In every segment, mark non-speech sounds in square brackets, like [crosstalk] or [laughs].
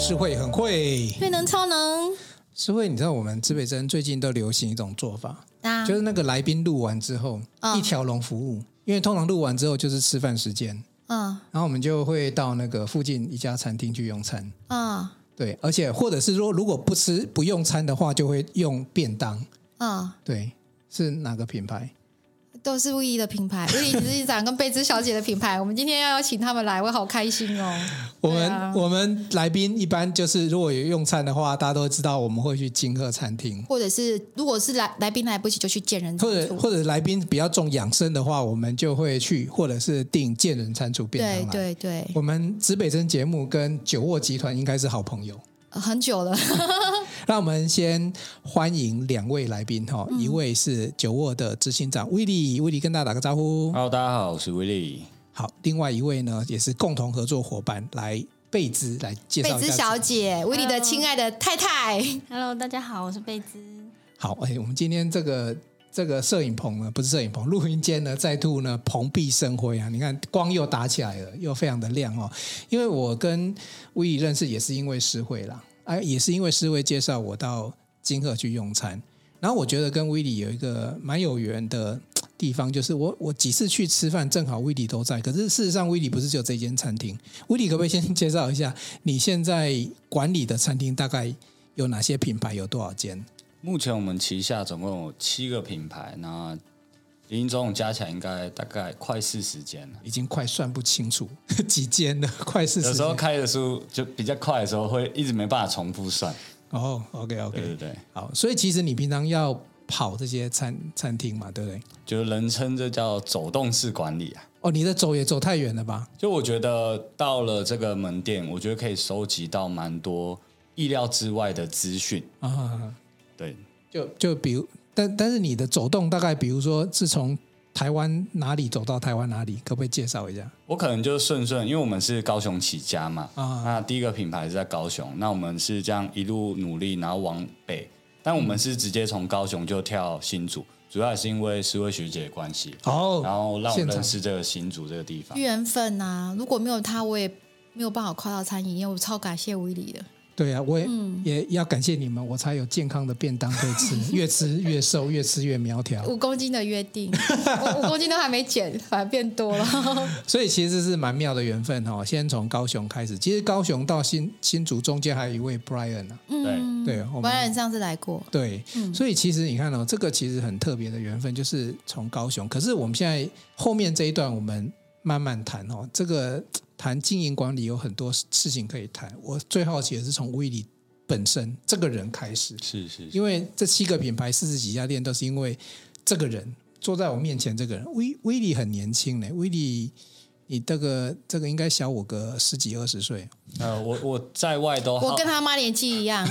诗慧很会，慧能超能。是会，你知道我们指北针最近都流行一种做法，啊、就是那个来宾录完之后，哦、一条龙服务。因为通常录完之后就是吃饭时间，嗯、哦，然后我们就会到那个附近一家餐厅去用餐，啊、哦，对，而且或者是说如果不吃不用餐的话，就会用便当，啊、哦，对，是哪个品牌？都是卫衣的品牌，卫衣执行长跟贝兹小姐的品牌。[laughs] 我们今天要邀请他们来，我好开心哦。[laughs] 我们、啊、我们来宾一般就是如果有用餐的话，大家都知道我们会去金鹤餐厅，或者是如果是来来宾来不及就去健人或者或者来宾比较重养生的话，我们就会去或者是订健人餐厨便当。对对对，我们指北针节目跟酒沃集团应该是好朋友。很久了，[laughs] 那我们先欢迎两位来宾哈，一位是酒窝的执行长威利，威利跟大家打个招呼。Hello，大家好，我是威利。好，另外一位呢也是共同合作伙伴，来贝兹来介绍一下。贝兹小姐，威利的亲爱的太太。Hello，大家好，我是贝兹。好，哎，我们今天这个这个摄影棚呢，不是摄影棚，录音间呢再度呢蓬荜生辉啊！你看光又打起来了，又非常的亮哦。因为我跟威利认识也是因为诗慧啦。哎，也是因为诗慧介绍我到金鹤去用餐，然后我觉得跟威利有一个蛮有缘的地方，就是我我几次去吃饭，正好威利都在。可是事实上，威利不是只有这间餐厅。威利可不可以先介绍一下你现在管理的餐厅大概有哪些品牌，有多少间？目前我们旗下总共有七个品牌，那林总加起来应该大概快四十间了，已经快算不清楚 [laughs] 几间了，[laughs] 快四十。有时候开的书就比较快的时候，会一直没办法重复算。哦，OK OK，对对对，好，所以其实你平常要跑这些餐餐厅嘛，对不对？就人称这叫走动式管理啊。哦，你的走也走太远了吧？就我觉得到了这个门店，我觉得可以收集到蛮多意料之外的资讯啊。对，就就比如。但但是你的走动大概，比如说是从台湾哪里走到台湾哪里，可不可以介绍一下？我可能就顺顺，因为我们是高雄起家嘛，啊，那第一个品牌是在高雄，那我们是这样一路努力，然后往北，但我们是直接从高雄就跳新竹，主要也是因为诗慧学姐的关系哦，然后让我认识这个新竹这个地方，缘分呐、啊，如果没有他，我也没有办法跨到餐饮，因为我超感谢威利的。对啊，我也、嗯、也要感谢你们，我才有健康的便当可以吃，[laughs] 越吃越瘦，越吃越苗条。五公斤的约定，五公斤都还没减，反而变多了。[laughs] 所以其实是蛮妙的缘分哈。先从高雄开始，其实高雄到新新竹中间还有一位 Brian 呢、啊。嗯，对，Brian 上次来过。对，嗯、所以其实你看哦，这个其实很特别的缘分，就是从高雄。可是我们现在后面这一段，我们慢慢谈哦，这个。谈经营管理有很多事情可以谈，我最好奇的是从威利本身这个人开始，是是，因为这七个品牌四十几家店都是因为这个人坐在我面前，这个人威威利很年轻呢，威利你这个这个应该小我个十几二十岁，呃，我我在外都我跟他妈年纪一样？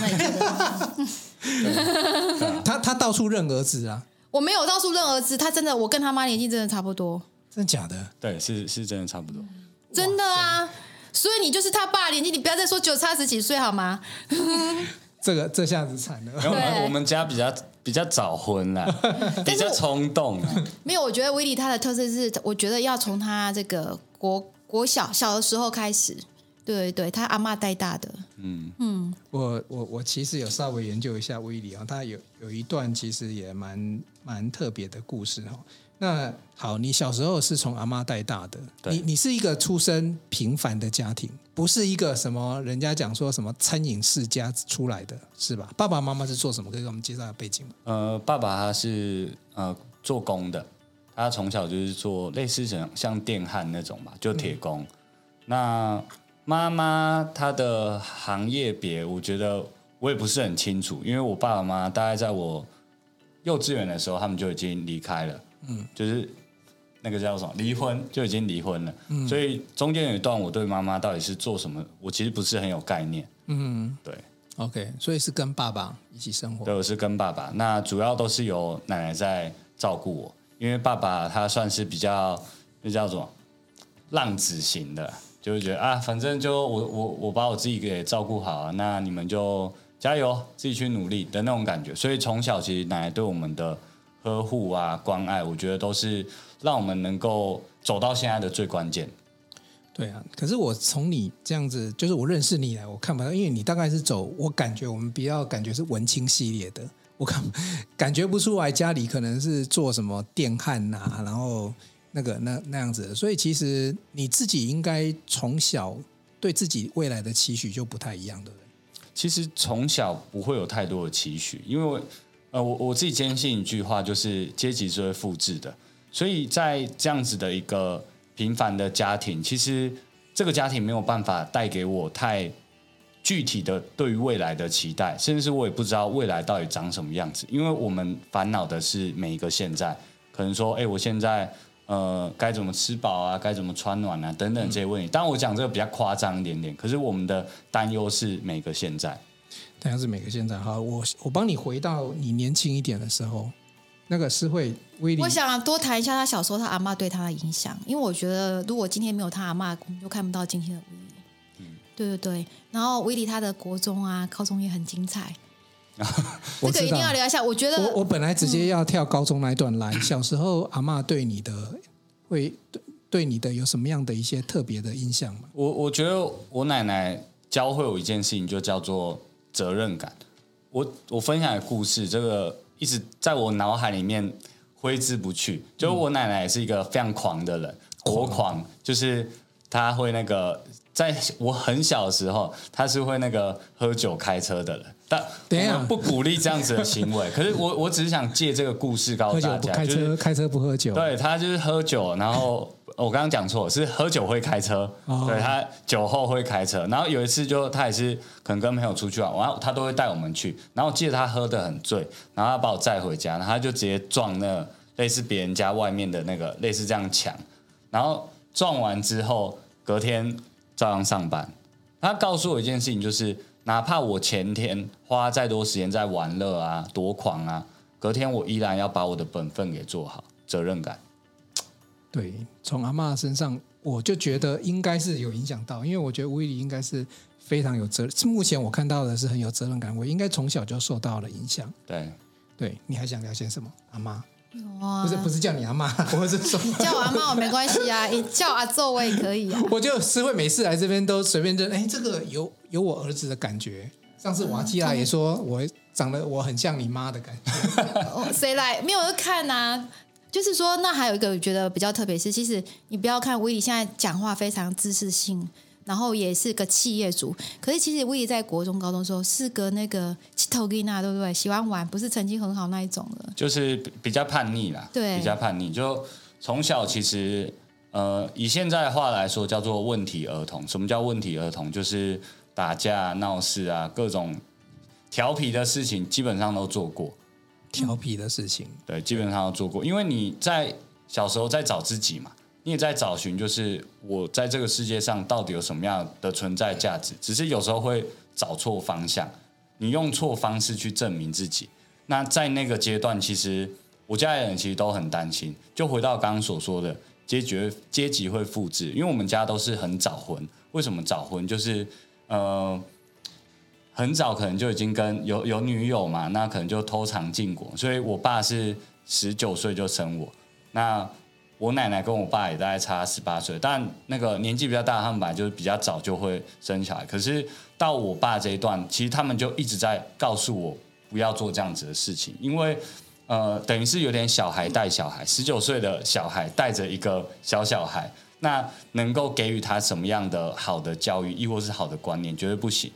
他他到处认儿子啊，我没有到处认儿子，他真的我跟他妈年纪真的差不多，真的假的？对，是是真的差不多。真的啊，所以你就是他爸年纪，你不要再说只有差十几岁好吗？[laughs] 这个这下子惨了。我们家比较比较早婚了，[laughs] 比较冲动。没有，我觉得威利他的特色是，我觉得要从他这个国国小小的时候开始，对对对，他阿妈带大的。嗯嗯，我我我其实有稍微研究一下威利啊，他有有一段其实也蛮蛮特别的故事哈。那好，你小时候是从阿妈带大的，对你你是一个出身平凡的家庭，不是一个什么人家讲说什么餐饮世家出来的，是吧？爸爸妈妈是做什么？可以给我们介绍下背景吗？呃，爸爸他是呃做工的，他从小就是做类似像像电焊那种吧，就铁工。嗯、那妈妈她的行业别，我觉得我也不是很清楚，因为我爸爸妈妈大概在我幼稚园的时候，他们就已经离开了。嗯，就是那个叫什么离婚，就已经离婚了。嗯，所以中间有一段我对妈妈到底是做什么，我其实不是很有概念。嗯，对。OK，所以是跟爸爸一起生活。对，我是跟爸爸。那主要都是由奶奶在照顾我，因为爸爸他算是比较那叫做浪子型的，就会觉得啊，反正就我我我把我自己给照顾好啊，那你们就加油，自己去努力的那种感觉。所以从小其实奶奶对我们的呵护啊、关爱，我觉得都是让我们能够走到现在的最关键。对啊，可是我从你这样子，就是我认识你来，我看不到，因为你大概是走，我感觉我们比较感觉是文青系列的，我看感觉不出来家里可能是做什么电焊呐、然后那个那那样子，所以其实你自己应该从小对自己未来的期许就不太一样，对不对？其实从小不会有太多的期许，因为呃，我我自己坚信一句话，就是阶级是会复制的，所以在这样子的一个。平凡的家庭，其实这个家庭没有办法带给我太具体的对于未来的期待，甚至是我也不知道未来到底长什么样子。因为我们烦恼的是每一个现在，可能说，哎，我现在呃该怎么吃饱啊，该怎么穿暖啊，等等这些问题。当然，我讲这个比较夸张一点点，可是我们的担忧是每个现在，担忧是每个现在。好，我我帮你回到你年轻一点的时候。那个诗慧，我想多谈一下他小时候他阿嬷对他的影响，因为我觉得如果今天没有他阿嬷，我们就看不到今天的威利。嗯，对对对。然后威利他的国中啊、高中也很精彩。[laughs] 这个一定要聊一下。我觉得我我本来直接要跳高中那一段来。嗯、小时候阿嬷对你的会对对你的有什么样的一些特别的印象吗？我我觉得我奶奶教会我一件事情，就叫做责任感。我我分享的故事这个。一直在我脑海里面挥之不去。就是我奶奶也是一个非常狂的人，国狂，就是她会那个，在我很小的时候，她是会那个喝酒开车的人。但等一下不鼓励这样子的行为。[laughs] 可是我我只是想借这个故事告诉大家，开车、就是、开车不喝酒。对，他就是喝酒，然后。我刚刚讲错，是喝酒会开车。Oh. 对，他酒后会开车，然后有一次就他也是可能跟朋友出去玩，然后他都会带我们去。然后我记得他喝得很醉，然后他把我载回家，然后他就直接撞那类似别人家外面的那个类似这样墙。然后撞完之后，隔天照样上班。他告诉我一件事情，就是哪怕我前天花再多时间在玩乐啊、多狂啊，隔天我依然要把我的本分给做好，责任感。对，从阿嬷身上，我就觉得应该是有影响到，因为我觉得威利应该是非常有责任。目前我看到的是很有责任感，我应该从小就受到了影响。对，对，你还想聊些什么？阿嬷？有啊，不是不是叫你阿妈，我是说叫我阿妈我没关系啊，你叫阿祖我也可以啊。我就诗慧每次来这边都随便就，哎，这个有有我儿子的感觉。上次瓦基亚也说我长得我很像你妈的感觉。[laughs] 哦，谁来？没有人看啊。就是说，那还有一个我觉得比较特别是，其实你不要看威利现在讲话非常知识性，然后也是个企业主，可是其实威利在国中、高中的时候是个那个七头吉娜，对不对？喜欢玩，不是成绩很好那一种的，就是比较叛逆啦，对，比较叛逆。就从小其实，呃，以现在的话来说，叫做问题儿童。什么叫问题儿童？就是打架闹事啊，各种调皮的事情，基本上都做过。调皮的事情，对，基本上都做过。因为你在小时候在找自己嘛，你也在找寻，就是我在这个世界上到底有什么样的存在价值。只是有时候会找错方向，你用错方式去证明自己。那在那个阶段，其实我家里人其实都很担心。就回到刚刚所说的阶级，阶级会复制，因为我们家都是很早婚。为什么早婚？就是呃。很早可能就已经跟有有女友嘛，那可能就偷尝禁果。所以我爸是十九岁就生我，那我奶奶跟我爸也大概差十八岁，但那个年纪比较大，他们本来就是比较早就会生小孩。可是到我爸这一段，其实他们就一直在告诉我不要做这样子的事情，因为呃，等于是有点小孩带小孩，十九岁的小孩带着一个小小孩，那能够给予他什么样的好的教育，亦或是好的观念，绝对不行。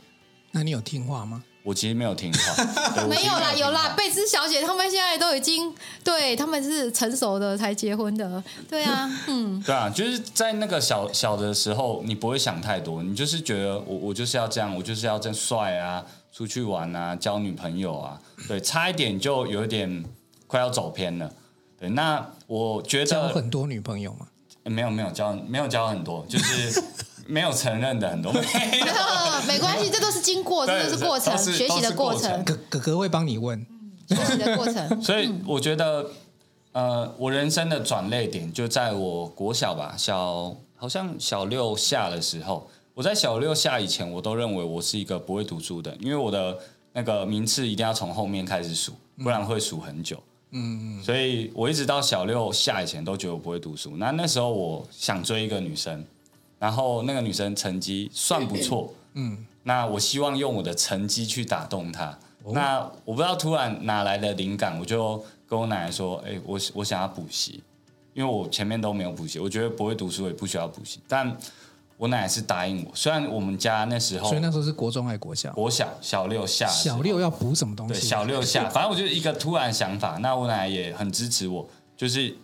那你有听话吗？[laughs] 我其实没有听话，没有啦，有啦。贝兹小姐他们现在都已经对他们是成熟的才结婚的，对啊，[laughs] 嗯，对啊，就是在那个小小的时候，你不会想太多，你就是觉得我我就是要这样，我就是要这样帅啊，出去玩啊，交女朋友啊，对，差一点就有一点快要走偏了。对，那我觉得交很多女朋友吗？没有没有交没有交很多，就是没有承认的很多。没 [laughs] 有，没关系，这都是经过，这都是过程，学习的过程。哥哥哥会帮你问学习的过程。所以我觉得，呃，我人生的转捩点就在我国小吧，小好像小六下的时候。我在小六下以前，我都认为我是一个不会读书的，因为我的那个名次一定要从后面开始数，不然会数很久。嗯嗯，所以我一直到小六下以前都觉得我不会读书。那那时候我想追一个女生，然后那个女生成绩算不错，嗯，那我希望用我的成绩去打动她。哦、那我不知道突然哪来的灵感，我就跟我奶奶说：“哎，我我想要补习，因为我前面都没有补习，我觉得不会读书也不需要补习。”但我奶奶是答应我，虽然我们家那时候，所以那时候是国中还是国小？国小小六下，小六要补什么东西？对，小六下，反正我就是一个突然想法。那我奶奶也很支持我，就是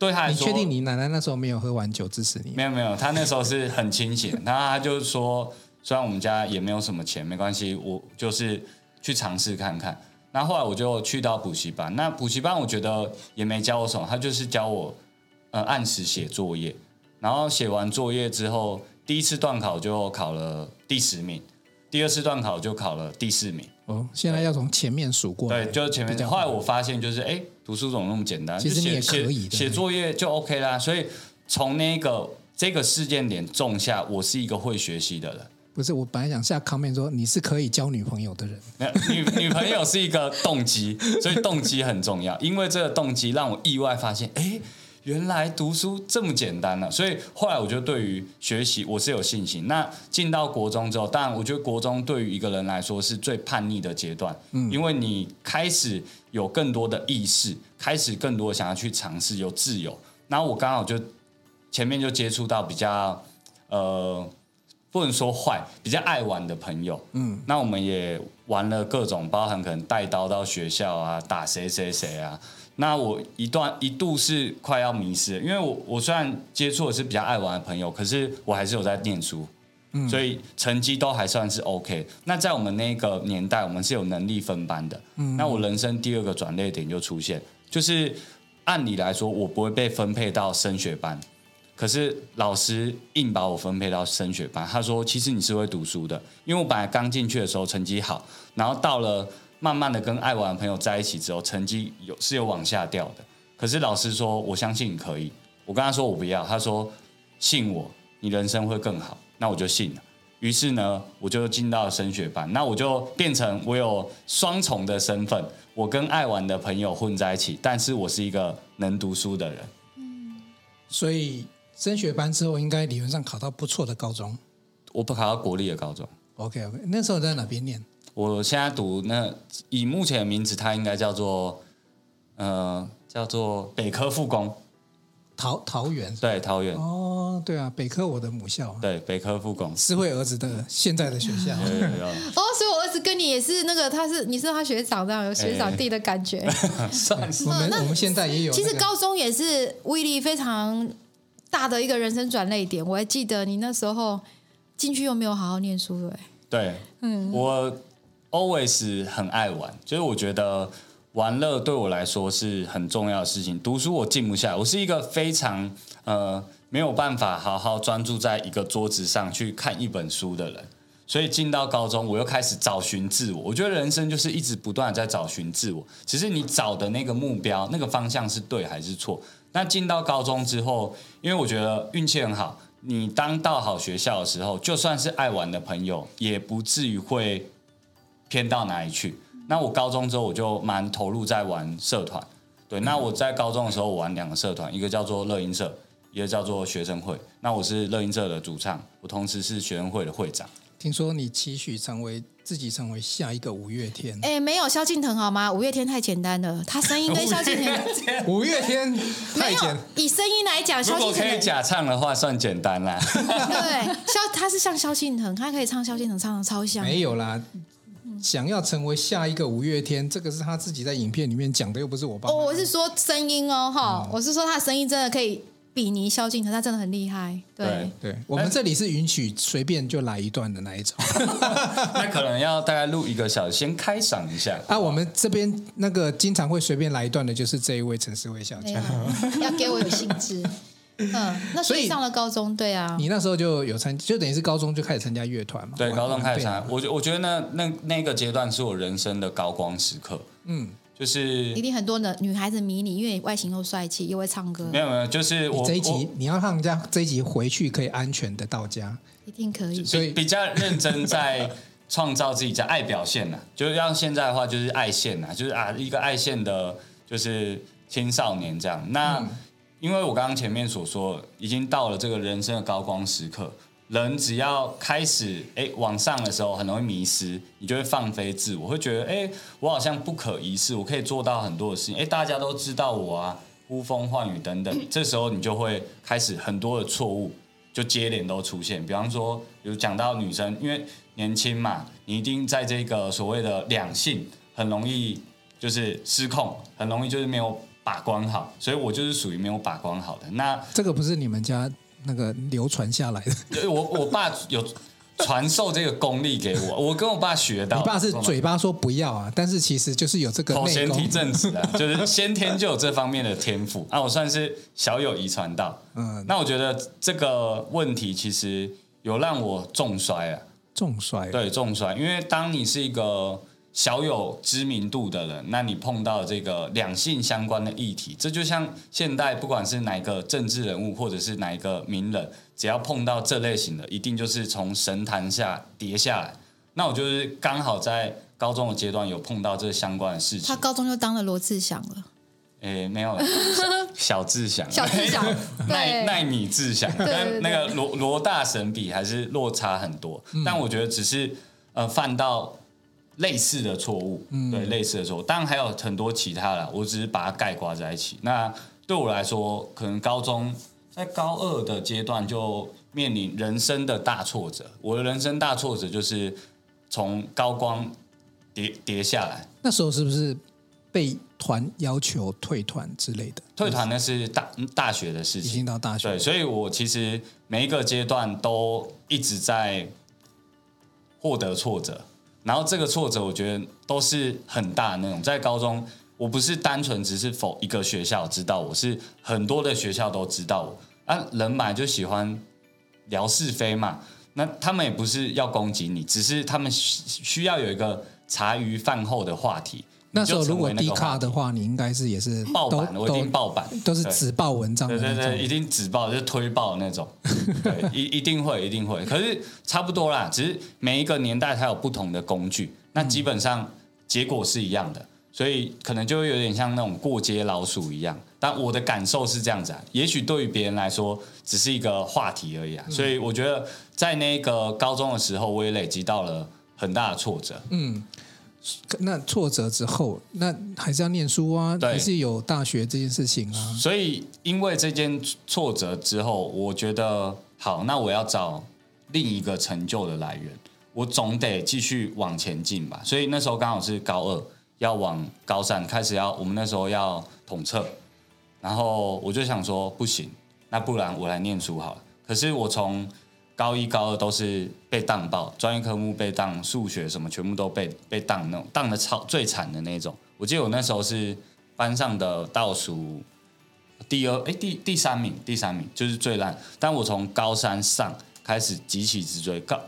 对他来说，你确定你奶奶那时候没有喝完酒支持你？没有没有，她那时候是很清醒。然后她就说，虽然我们家也没有什么钱，没关系，我就是去尝试看看。那后来我就去到补习班，那补习班我觉得也没教我什么，他就是教我呃按时写作业。然后写完作业之后，第一次段考就考了第十名，第二次段考就考了第四名。哦，现在要从前面数过来。对，就是前面。后来我发现，就是哎，读书怎么那么简单？其实你也可以的。写作业就 OK 啦。所以从那个这个事件点种下，我是一个会学习的人。不是，我本来想下 comment 说你是可以交女朋友的人。女女朋友是一个动机，所以动机很重要。因为这个动机让我意外发现，哎。原来读书这么简单了，啊，所以后来我就对于学习我是有信心。那进到国中之后，当然我觉得国中对于一个人来说是最叛逆的阶段，嗯，因为你开始有更多的意识，开始更多的想要去尝试，有自由。然后我刚好就前面就接触到比较呃，不能说坏，比较爱玩的朋友，嗯，那我们也玩了各种，包含可能带刀到学校啊，打谁谁谁啊。那我一段一度是快要迷失，因为我我虽然接触的是比较爱玩的朋友，可是我还是有在念书，嗯，所以成绩都还算是 OK。那在我们那个年代，我们是有能力分班的，嗯，那我人生第二个转捩点就出现，就是按理来说我不会被分配到升学班，可是老师硬把我分配到升学班，他说其实你是会读书的，因为我本来刚进去的时候成绩好，然后到了。慢慢的跟爱玩的朋友在一起之后，成绩有是有往下掉的。可是老师说，我相信你可以。我跟他说我不要，他说信我，你人生会更好。那我就信了。于是呢，我就进到了升学班。那我就变成我有双重的身份，我跟爱玩的朋友混在一起，但是我是一个能读书的人。嗯，所以升学班之后，应该理论上考到不错的高中。我不考到国立的高中。OK OK，那时候在哪边念？我现在读那以目前的名字，它应该叫做呃叫做北科附工，桃桃园对桃园。哦对啊北科我的母校对北科附工。诗慧儿子的现在的学校。[laughs] 哦所以我儿子跟你也是那个他是你是他学长这样有学长弟的感觉，[laughs] 算是。我们我们现在也有其实高中也是威力非常大的一个人生转捩点，我还记得你那时候进去又没有好好念书对？对嗯。我。Always 很爱玩，就是我觉得玩乐对我来说是很重要的事情。读书我静不下来，我是一个非常呃没有办法好好专注在一个桌子上去看一本书的人。所以进到高中，我又开始找寻自我。我觉得人生就是一直不断在找寻自我，只是你找的那个目标、那个方向是对还是错。那进到高中之后，因为我觉得运气很好，你当到好学校的时候，就算是爱玩的朋友，也不至于会。偏到哪里去？那我高中之后我就蛮投入在玩社团。对，那我在高中的时候我玩两个社团，一个叫做乐音社，一个叫做学生会。那我是乐音社的主唱，我同时是学生会的会长。听说你期许成为自己成为下一个五月天？哎，没有萧敬腾好吗？五月天太简单了，他声音跟萧敬腾。[laughs] 五月天太简。以声音来讲，萧敬腾如果可以假唱的话，算简单啦。[laughs] 对，萧他是像萧敬腾，他可以唱萧敬腾唱的超像。没有啦。想要成为下一个五月天，这个是他自己在影片里面讲的，又不是我帮。哦，我是说声音哦，哈，我是说他的声音真的可以比拟萧敬腾，他真的很厉害。对对，对，我们这里是允许随便就来一段的那一种。[laughs] 那可能要大概录一个小时，先开嗓一下。[laughs] 啊，我们这边那个经常会随便来一段的，就是这一位陈诗慧小姐。要给我有兴致。嗯，[laughs] 那所以上了高中，对啊，你那时候就有参，就等于是高中就开始参加乐团嘛。对，高中开始参加。我觉我觉得那那那个阶段是我人生的高光时刻。嗯，就是一定很多的女孩子迷你，因为外形又帅气，又会唱歌。没有没有，就是我这一集你要让人家这一集回去可以安全的到家，一定可以。所以比较认真在创造自己在爱表现呐，[laughs] 就是像现在的话就是爱现呐，就是啊一个爱现的，就是青少年这样。那。嗯因为我刚刚前面所说，已经到了这个人生的高光时刻，人只要开始哎往上的时候，很容易迷失，你就会放飞自我，会觉得哎，我好像不可一世，我可以做到很多的事情，哎，大家都知道我啊，呼风唤雨等等，[coughs] 这时候你就会开始很多的错误就接连都出现，比方说，有讲到女生，因为年轻嘛，你一定在这个所谓的两性很容易就是失控，很容易就是没有。把关好，所以我就是属于没有把关好的。那这个不是你们家那个流传下来的？[laughs] 我我爸有传授这个功力给我，我跟我爸学到。你爸是嘴巴说不要啊，但是其实就是有这个口嫌体正直啊，[laughs] 就是先天就有这方面的天赋啊。我算是小有遗传到。嗯，那我觉得这个问题其实有让我重摔啊，重摔。对，重摔，因为当你是一个。小有知名度的人，那你碰到这个两性相关的议题，这就像现代不管是哪一个政治人物，或者是哪一个名人，只要碰到这类型的，一定就是从神坛下跌下来。那我就是刚好在高中的阶段有碰到这相关的事情。他高中就当了罗志祥了？诶，[laughs] 没有，小志祥，[laughs] 小志祥，奈奈米志祥，跟那个罗罗大神比还是落差很多。嗯、但我觉得只是呃犯到。类似的错误，嗯、对类似的错误，当然还有很多其他的，我只是把它概括在一起。那对我来说，可能高中在高二的阶段就面临人生的大挫折。我的人生大挫折就是从高光跌跌下来。那时候是不是被团要求退团之类的？退团那是大大学的事情，已经到大学。对，所以我其实每一个阶段都一直在获得挫折。然后这个挫折，我觉得都是很大的那种。在高中，我不是单纯只是否一个学校知道我，是很多的学校都知道我。啊，人本来就喜欢聊是非嘛。那他们也不是要攻击你，只是他们需要有一个茶余饭后的话题。那时候如果低卡的话，你应该是也是爆版，我一定爆版，都是只爆文章的那种，对对对，一定只爆就是推爆的那种，对，[laughs] 一一定会一定会。可是差不多啦，只是每一个年代它有不同的工具，那基本上结果是一样的，所以可能就会有点像那种过街老鼠一样。但我的感受是这样子啊，也许对于别人来说只是一个话题而已啊。所以我觉得在那个高中的时候，我也累积到了很大的挫折。嗯。那挫折之后，那还是要念书啊，还是有大学这件事情啊。所以，因为这件挫折之后，我觉得好，那我要找另一个成就的来源，我总得继续往前进吧。所以那时候刚好是高二，要往高三开始要，我们那时候要统测，然后我就想说，不行，那不然我来念书好了。可是我从高一、高二都是被当爆，专业科目被当，数学什么全部都被被当那种，当的超最惨的那种。我记得我那时候是班上的倒数第二，哎，第第三名，第三名就是最烂。但我从高三上开始急起直追，高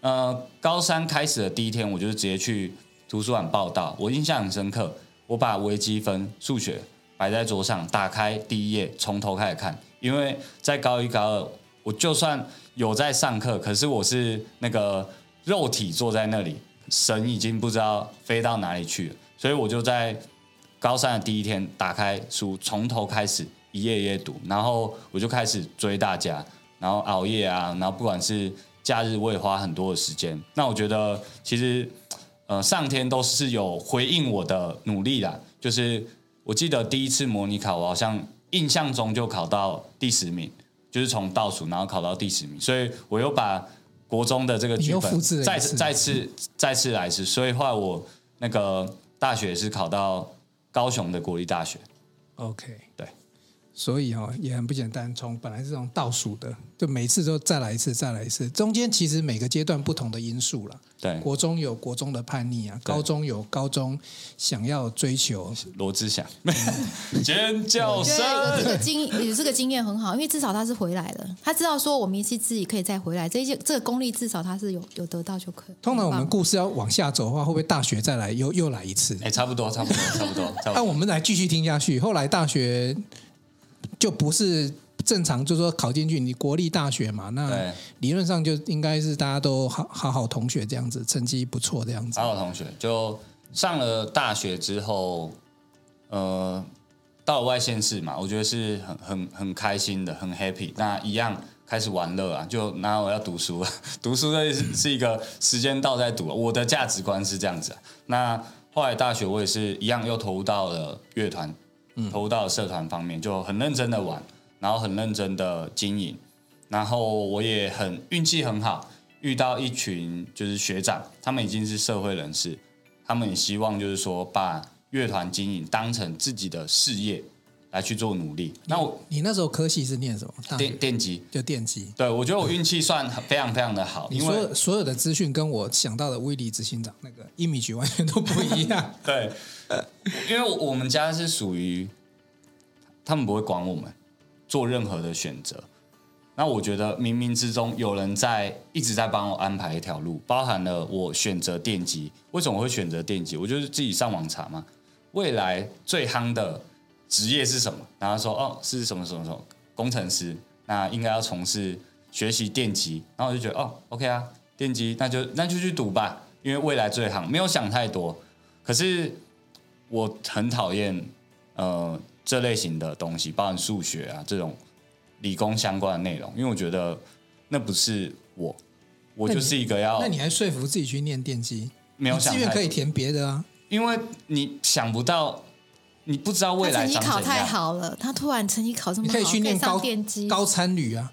呃高三开始的第一天，我就直接去图书馆报到。我印象很深刻，我把微积分数学摆在桌上，打开第一页，从头开始看。因为在高一、高二，我就算有在上课，可是我是那个肉体坐在那里，神已经不知道飞到哪里去了，所以我就在高三的第一天打开书，从头开始一页一页读，然后我就开始追大家，然后熬夜啊，然后不管是假日我也花很多的时间。那我觉得其实呃上天都是有回应我的努力啦，就是我记得第一次模拟考，我好像印象中就考到第十名。就是从倒数，然后考到第十名，所以我又把国中的这个剧本再次、再次、再次来一次。所以后来我那个大学是考到高雄的国立大学。OK，对，所以哦，也很不简单。从本来是这种倒数的，就每次都再来一次，再来一次。中间其实每个阶段不同的因素了。对，国中有国中的叛逆啊，高中有高中想要追求。罗志祥，[laughs] 尖叫声。有这个经有这个经验很好，因为至少他是回来了，他知道说我们一次自己可以再回来。这些这个功力至少他是有有得到就可以。通常我们故事要往下走的话，会不会大学再来又又来一次？哎，差不多，差不多，差不多。那我们来继续听下去。后来大学。就不是正常，就是说考进去，你国立大学嘛，那理论上就应该是大家都好好好同学这样子，成绩不错这样子。好好同学，就上了大学之后，呃，到了外县市嘛，我觉得是很很很开心的，很 happy。那一样开始玩乐啊，就哪我要读书，[laughs] 读书的是是一个时间到再读。我的价值观是这样子。啊那后来大学我也是一样，又投入到了乐团。投入到社团方面，就很认真的玩，然后很认真的经营，然后我也很运气很好，遇到一群就是学长，他们已经是社会人士，他们也希望就是说把乐团经营当成自己的事业来去做努力。那我你那时候科系是念什么？电电机，就电机。对，我觉得我运气算非常非常的好，因为所有的资讯跟我想到的威利执行长那个 image 完全都不一样。[laughs] 对。[laughs] 因为我们家是属于，他们不会管我们做任何的选择。那我觉得冥冥之中有人在一直在帮我安排一条路，包含了我选择电机。为什么会选择电机？我就是自己上网查嘛。未来最夯的职业是什么？然后说哦，是什么什么什么工程师。那应该要从事学习电机。然后我就觉得哦，OK 啊，电机那就那就去读吧，因为未来最夯。没有想太多，可是。我很讨厌呃这类型的东西，包含数学啊这种理工相关的内容，因为我觉得那不是我，我就是一个要。那你还说服自己去念电机？没有想，志愿可以填别的啊。因为你想不到，你不知道未来。成绩考太好了，他突然成绩考这么好，你可以去念高电机、高参旅啊。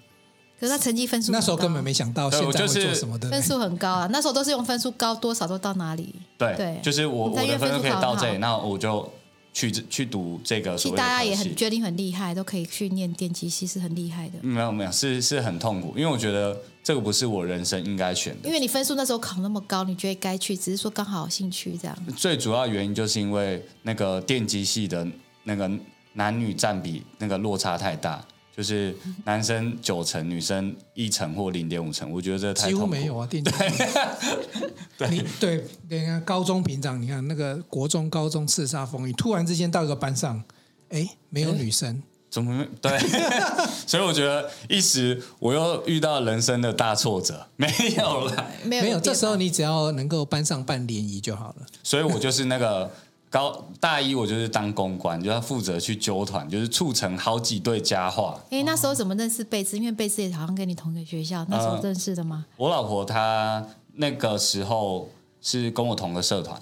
可是他成绩分数那时候根本没想到现在会做什么的，分数很高啊。那时候都是用分数高多少都到哪里。对对，就是我我的分数可以到这里，那我就去去读这个。其实大家也很决定很厉害，都可以去念电机系，是很厉害的。没有没有，是是很痛苦，因为我觉得这个不是我人生应该选的。因为你分数那时候考那么高，你觉得该去，只是说刚好有兴趣这样。最主要原因就是因为那个电机系的那个男女占比那个落差太大。就是男生九成，女生一成或零点五成，我觉得这太。几乎没有啊。对，[laughs] 你对，你看高中平常，你看那个国中、高中叱咤风云，突然之间到一个班上，哎，没有女生，怎么没？对，[laughs] 所以我觉得一时我又遇到人生的大挫折，没有了，没有，没有。这时候你只要能够班上办联谊就好了。所以我就是那个。高大一我就是当公关，就要负责去揪团，就是促成好几对佳话。哎，那时候怎么认识贝斯？因为贝斯也好像跟你同一个学校，那时候认识的吗？呃，我老婆她那个时候是跟我同个社团，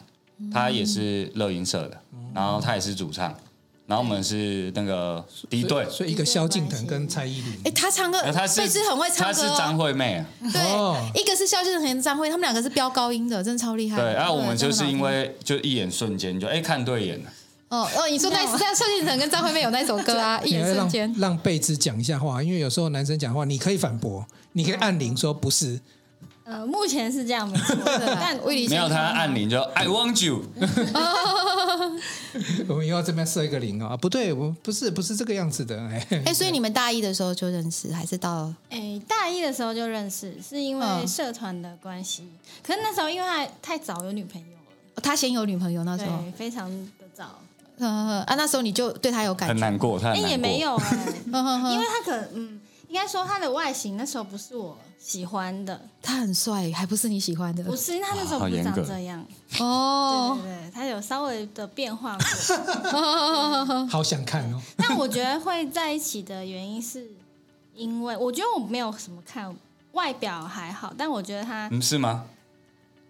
她也是乐音社的，然后她也是主唱。然后我们是那个敌对，所以一个萧敬腾跟蔡依林。哎，他唱歌，他是很会唱歌。他是张惠妹。对，一个是萧敬腾，一个是张惠，他们两个是飙高音的，真的超厉害。对，然后我们就是因为就一眼瞬间就哎看对眼了。哦哦，你说那是萧敬腾跟张惠妹有那首歌啊，[laughs] 一眼瞬间。让贝兹讲一下话，因为有时候男生讲话，你可以反驳，你可以按铃说不是。呃，目前是这样没错，[laughs] 但威利没有他按铃就 I want you。[laughs] 我们又要这边设一个铃啊，不对，我不是不是这个样子的哎。哎，所以你们大一的时候就认识，还是到 [laughs] 哎大一的时候就认识，是因为社团的关系。可是那时候因为他太早有女朋友了，他先有女朋友那时候，非常的早。嗯啊，那时候你就对他有感觉，很难过，他也没有哎，因为他可嗯。应该说他的外形那时候不是我喜欢的，他很帅，还不是你喜欢的？不是，他那时候不是长这样哦。对对对，他有稍微的变化过。[laughs] 好想看哦。但我觉得会在一起的原因是因为我觉得我没有什么看外表还好，但我觉得他嗯是吗？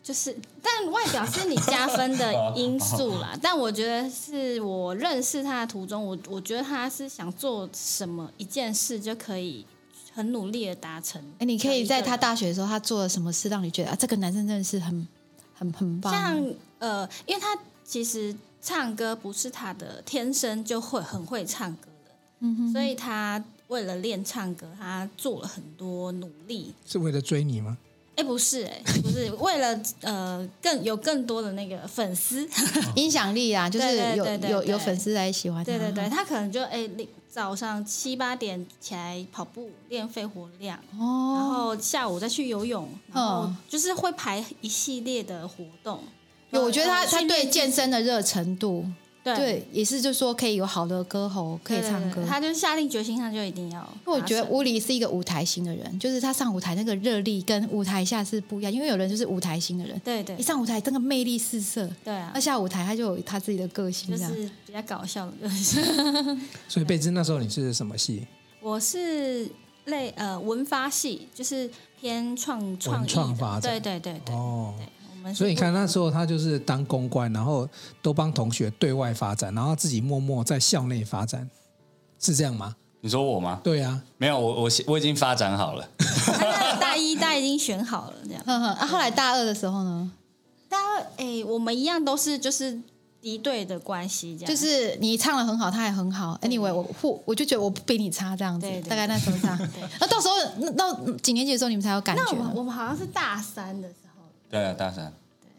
就是，但外表是你加分的因素啦。[laughs] [laughs] 但我觉得是我认识他的途中，我我觉得他是想做什么一件事就可以很努力的达成。哎，你可以在他大学的时候，他做了什么事让你觉得啊，这个男生真的是很很很棒？像呃，因为他其实唱歌不是他的天生就会很会唱歌的，嗯哼，所以他为了练唱歌，他做了很多努力。是为了追你吗？哎，不是，哎，不是为了呃更有更多的那个粉丝 [laughs] 影响力啊，就是有有有粉丝来喜欢他。对对对，他可能就哎早上七八点起来跑步练肺活量，哦，然后下午再去游泳，然后就是会排一系列的活动。有，我觉得他他对健身的热程度。对，对，也是，就是说可以有好的歌喉，可以唱歌。对对对，他就下定决心，他就一定要。因为我觉得乌里是一个舞台型的人，就是他上舞台那个热力跟舞台下是不一样。因为有人就是舞台型的人，对对，一上舞台真的魅力四射。对啊，那下舞台他就有他自己的个性，就是比较搞笑的个性。[laughs] [laughs] 所以贝兹那时候你是什么系？我是类呃文发系，就是偏创创创发对对对对哦。对所以你看那时候他就是当公关，然后都帮同学对外发展，然后自己默默在校内发展，是这样吗？你说我吗？对啊，没有我我我已经发展好了。[laughs] 大一大一已经选好了这样。[laughs] 啊，后来大二的时候呢？大二哎，我们一样都是就是敌对的关系，这样。就是你唱的很好，他也很好。Anyway，我我我就觉得我不比你差这样子。对，大概那时候这样。[laughs] 那到时候那到几年级的时候你们才有感觉？我们我们好像是大三的时候。对啊，大三。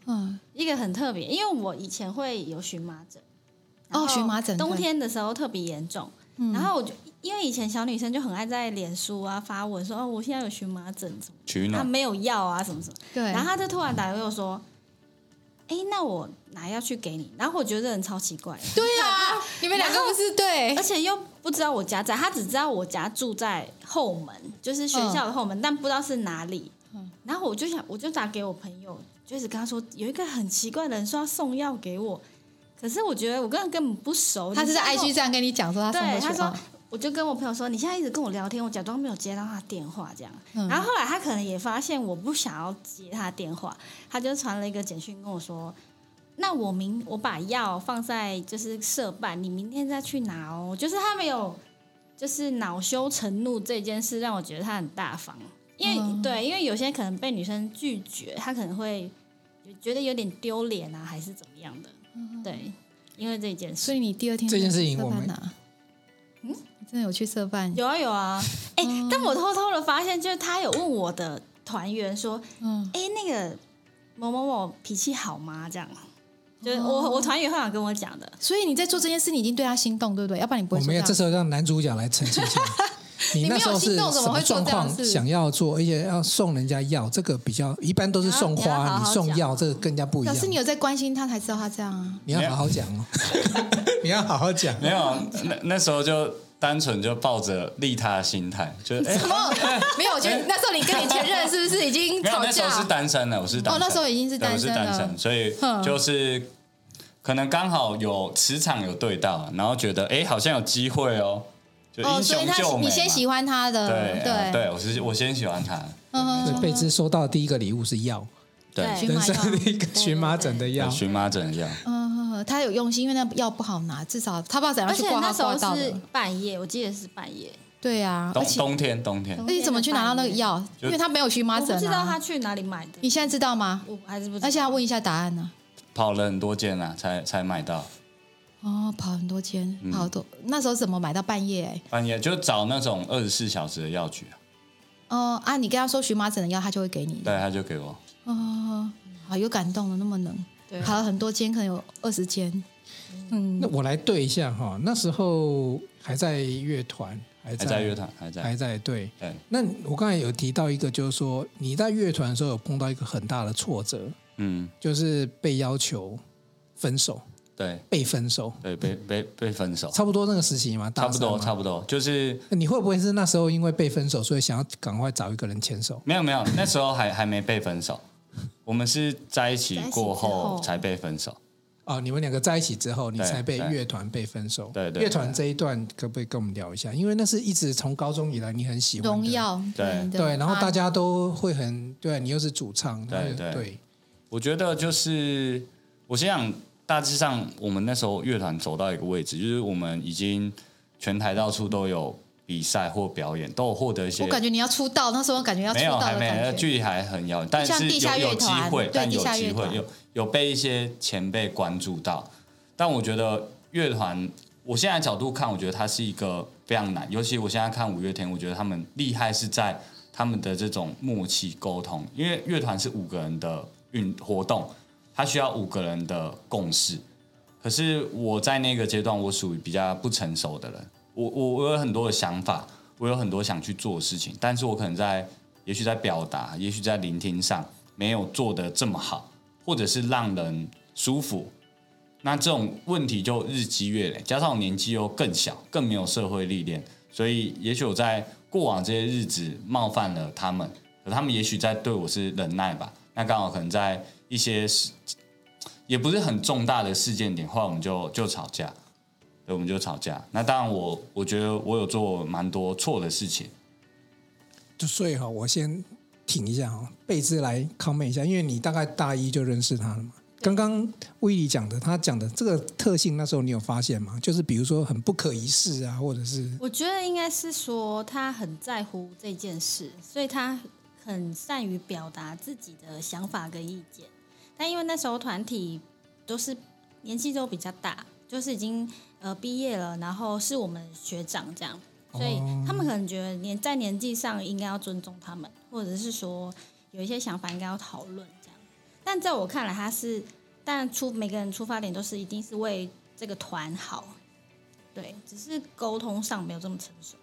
嗯，一个很特别，因为我以前会有荨麻疹，哦，荨麻疹，冬天的时候特别严重。嗯，然后我就因为以前小女生就很爱在脸书啊发文说哦，我现在有荨麻疹，什么取暖，她没有药啊，什么什么。对，然后她就突然打给我说，哎，那我拿药去给你。然后我觉得这人超奇怪，对啊，[laughs] 你们两个不是对，而且又不知道我家在，他只知道我家住在后门，就是学校的后门，但不知道是哪里。然后我就想，我就打给我朋友。就一直跟他说有一个很奇怪的人说要送药给我，可是我觉得我跟他根本不熟。他是在 IG 上跟你讲说他送。对，他说我就跟我朋友说，你现在一直跟我聊天，我假装没有接到他电话这样。嗯、然后后来他可能也发现我不想要接他电话，他就传了一个简讯跟我说：“那我明我把药放在就是社办，你明天再去拿哦。”就是他没有就是恼羞成怒这件事，让我觉得他很大方。因为、嗯、对，因为有些可能被女生拒绝，他可能会觉得有点丢脸啊，还是怎么样的？嗯、对，因为这件事。所以你第二天这件事情我们嗯，真的有去社办？有啊有啊。哎、嗯，但我偷偷的发现，就是他有问我的团员说，嗯，哎，那个某某某脾气好吗？这样，就是我、哦、我团员会想跟我讲的。所以你在做这件事，你已经对他心动，对不对？要不然你不会。我没有，这时候让男主角来澄清一下。[laughs] 你那时候是什么状况？想要做，而且要送人家药，这个比较一般都是送花，你，好好你送药这个更加不一样。可是你有在关心他，才知道他这样啊。你要好好讲哦，[laughs] 你要好好讲。没有，那那时候就单纯就抱着利他的心态，就 [laughs] 什么？[laughs] 没有，我觉得那时候你跟你前任是不是已经吵架？那时候是单身了，我是单身。哦，那时候已经是单身了，我是单身，所以就是可能刚好有磁场有对到，然后觉得哎，好像有机会哦。哦，所以他你先喜欢他的，对对，对我是我先喜欢他。所以贝兹收到的第一个礼物是药，对，人生的一个荨麻疹的药，荨麻疹的药。嗯，他有用心，因为那药不好拿，至少他不知道怎样去挂号挂到的。半夜，我记得是半夜。对呀，冬冬天冬天。那你怎么去拿到那个药？因为他没有荨麻疹，不知道他去哪里买的。你现在知道吗？我还是不知道。那现在问一下答案呢？跑了很多间啊，才才买到。哦，跑很多间，跑好多。嗯、那时候怎么买到半夜？半夜就找那种二十四小时的药局啊。哦啊，你跟他说荨麻疹的药，他就会给你。对，他就给我。哦，好有感动的，那么能。对，跑了很多间，可能有二十间。嗯，那我来对一下哈，那时候还在乐团，还在乐团，还在还在对。对。那我刚才有提到一个，就是说你在乐团的时候有碰到一个很大的挫折，嗯，就是被要求分手。对，被分手，对，被被被分手，差不多那个时期嘛，差不多差不多，就是你会不会是那时候因为被分手，所以想要赶快找一个人牵手？没有没有，那时候还还没被分手，我们是在一起过后才被分手。哦，你们两个在一起之后，你才被乐团被分手。对对，乐团这一段可不可以跟我们聊一下？因为那是一直从高中以来你很喜欢荣耀，对对，然后大家都会很对，你又是主唱，对对。我觉得就是我先想。大致上，我们那时候乐团走到一个位置，就是我们已经全台到处都有比赛或表演，都有获得一些。我感觉你要出道，那时候感觉要出道。没有，还没，距离还很遥远，但是有有机会，但有机会，有有被一些前辈关注到。但我觉得乐团，我现在角度看，我觉得它是一个非常难。尤其我现在看五月天，我觉得他们厉害是在他们的这种默契沟通，因为乐团是五个人的运活动，它需要五个人的共识。可是我在那个阶段，我属于比较不成熟的人，我我我有很多的想法，我有很多想去做的事情，但是我可能在也许在表达，也许在聆听上没有做得这么好，或者是让人舒服。那这种问题就日积月累，加上我年纪又更小，更没有社会历练，所以也许我在过往这些日子冒犯了他们，可他们也许在对我是忍耐吧。那刚好可能在一些，也不是很重大的事件点，后来我们就就吵架，对，我们就吵架。那当然我我觉得我有做蛮多错的事情，就所以哈，我先停一下哈，贝兹来 comment 一下，因为你大概大一就认识他了嘛。刚刚威利讲的，他讲的这个特性，那时候你有发现吗？就是比如说很不可一世啊，或者是……我觉得应该是说他很在乎这件事，所以他很善于表达自己的想法跟意见。但因为那时候团体都是年纪都比较大，就是已经呃毕业了，然后是我们学长这样，所以他们可能觉得年在年纪上应该要尊重他们，或者是说有一些想法应该要讨论这样。但在我看来，他是，但出每个人出发点都是一定是为这个团好，对，只是沟通上没有这么成熟。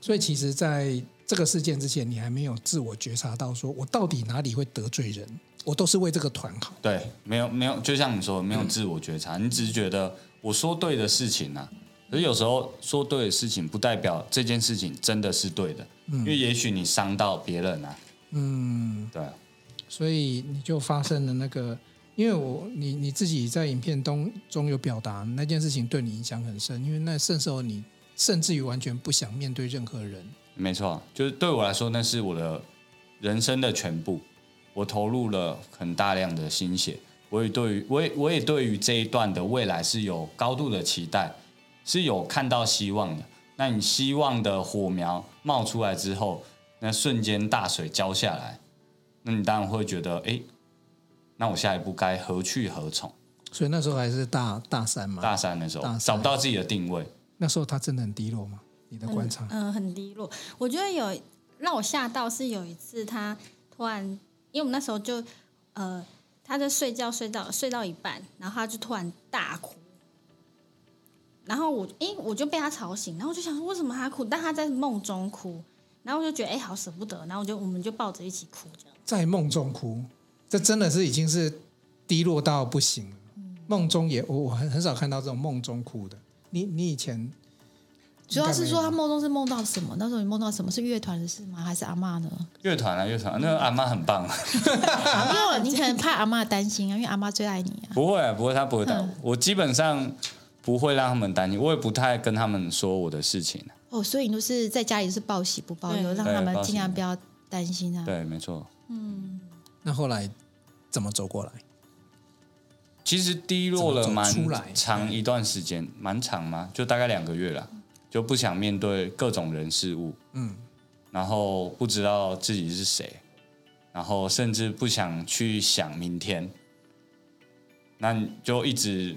所以，其实在这个事件之前，你还没有自我觉察到，说我到底哪里会得罪人？我都是为这个团好。对，没有没有，就像你说，没有自我觉察，嗯、你只是觉得我说对的事情啊，可是有时候说对的事情，不代表这件事情真的是对的，嗯、因为也许你伤到别人啊。嗯，对。所以你就发生了那个，因为我你你自己在影片中中有表达那件事情对你影响很深，因为那甚时候你甚至于完全不想面对任何人。没错，就是对我来说，那是我的人生的全部，我投入了很大量的心血，我也对于我也我也对于这一段的未来是有高度的期待，是有看到希望的。那你希望的火苗冒出来之后，那瞬间大水浇下来。那你当然会觉得，哎，那我下一步该何去何从？所以那时候还是大大三嘛，大三的时候找不到自己的定位。那时候他真的很低落吗？你的观察？嗯，很低落。我觉得有让我吓到是有一次他突然，因为我们那时候就呃，他在睡觉睡到睡到一半，然后他就突然大哭，然后我哎我就被他吵醒，然后我就想说为什么他哭？但他在梦中哭，然后我就觉得哎好舍不得，然后我就我们就抱着一起哭这样。在梦中哭，这真的是已经是低落到不行了。梦中也，我我很很少看到这种梦中哭的。你你以前主要是说他梦中是梦到什么？那时候你梦到什么？是乐团的事吗？还是阿嬷呢？乐团啊，乐团，那个阿嬷很棒。因为你可能怕阿嬷担心啊，因为阿嬷最爱你啊。不会啊，不会，他不会担。嗯、我基本上不会让他们担心，我也不太跟他们说我的事情。哦，所以你都是在家里是报喜不报忧，对让他们尽量不要担心啊。对，没错。嗯，那后来怎么走过来？其实低落了蛮长一段时间，蛮长吗？就大概两个月了，就不想面对各种人事物，嗯，然后不知道自己是谁，然后甚至不想去想明天，那就一直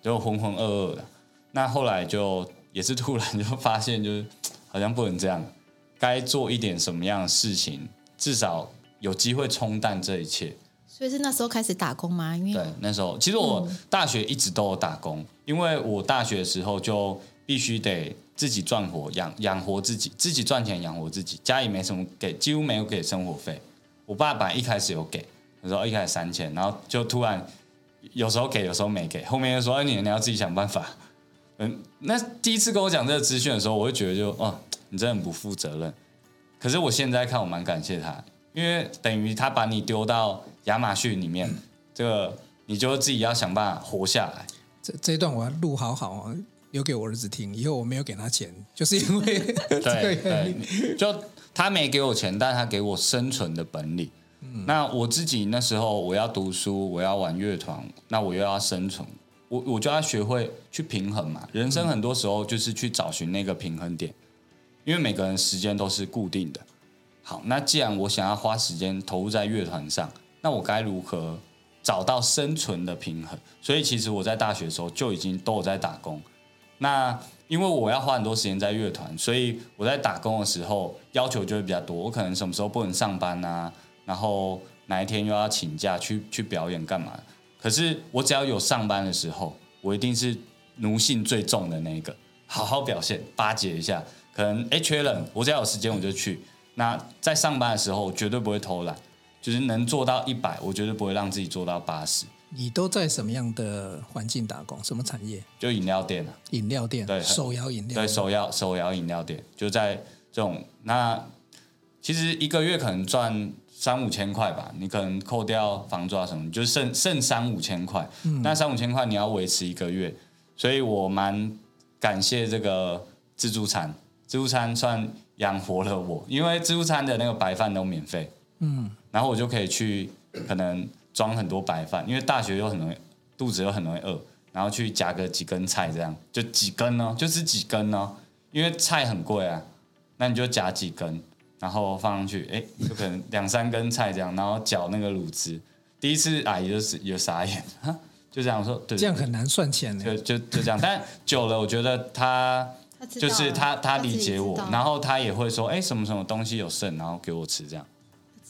就浑浑噩噩的。那后来就也是突然就发现，就是好像不能这样，该做一点什么样的事情，至少。有机会冲淡这一切，所以是那时候开始打工吗？因为对，那时候其实我大学一直都有打工，嗯、因为我大学的时候就必须得自己赚活养养活自己，自己赚钱养活自己，家里没什么给，几乎没有给生活费。我爸爸一开始有给，有时候一开始三千，然后就突然有时候给，有时候没给，后面又说：“哎，你你要自己想办法。”嗯，那第一次跟我讲这个资讯的时候，我会觉得就哦，你真的很不负责任。可是我现在看，我蛮感谢他。因为等于他把你丢到亚马逊里面，嗯、这个你就自己要想办法活下来。这这一段我要录好好啊，留给我儿子听。以后我没有给他钱，[laughs] 就是因为对对，就他没给我钱，但他给我生存的本领。嗯、那我自己那时候我要读书，我要玩乐团，那我又要生存，我我就要学会去平衡嘛。人生很多时候就是去找寻那个平衡点，因为每个人时间都是固定的。好，那既然我想要花时间投入在乐团上，那我该如何找到生存的平衡？所以其实我在大学的时候就已经都有在打工。那因为我要花很多时间在乐团，所以我在打工的时候要求就会比较多。我可能什么时候不能上班啊，然后哪一天又要请假去去表演干嘛？可是我只要有上班的时候，我一定是奴性最重的那一个，好好表现，巴结一下。可能哎缺人，我只要有时间我就去。那在上班的时候，我绝对不会偷懒，就是能做到一百，我绝对不会让自己做到八十。你都在什么样的环境打工？什么产业？就饮料店啊。饮料店，对，手摇饮料。对，手摇手摇饮料店，就在这种。那其实一个月可能赚三五千块吧，你可能扣掉房租啊什么，就剩剩三五千块。嗯。那三五千块你要维持一个月，所以我蛮感谢这个自助餐。自助餐算养活了我，因为自助餐的那个白饭都免费。嗯。然后我就可以去可能。装很多白饭，因为大学又很容易肚子又很容易饿，然后去夹个几根菜，这样就几根呢，就是几根哦，因为菜很贵啊，那你就夹几根，然后放上去，哎，就可能两三根菜这样，然后搅那个卤汁。第一次阿姨就是有傻眼，哈就这样说，对，这样很难算钱的，就就就这样。但久了，我觉得他就是他他理解我，然后他也会说，哎，什么什么东西有剩，然后给我吃这样。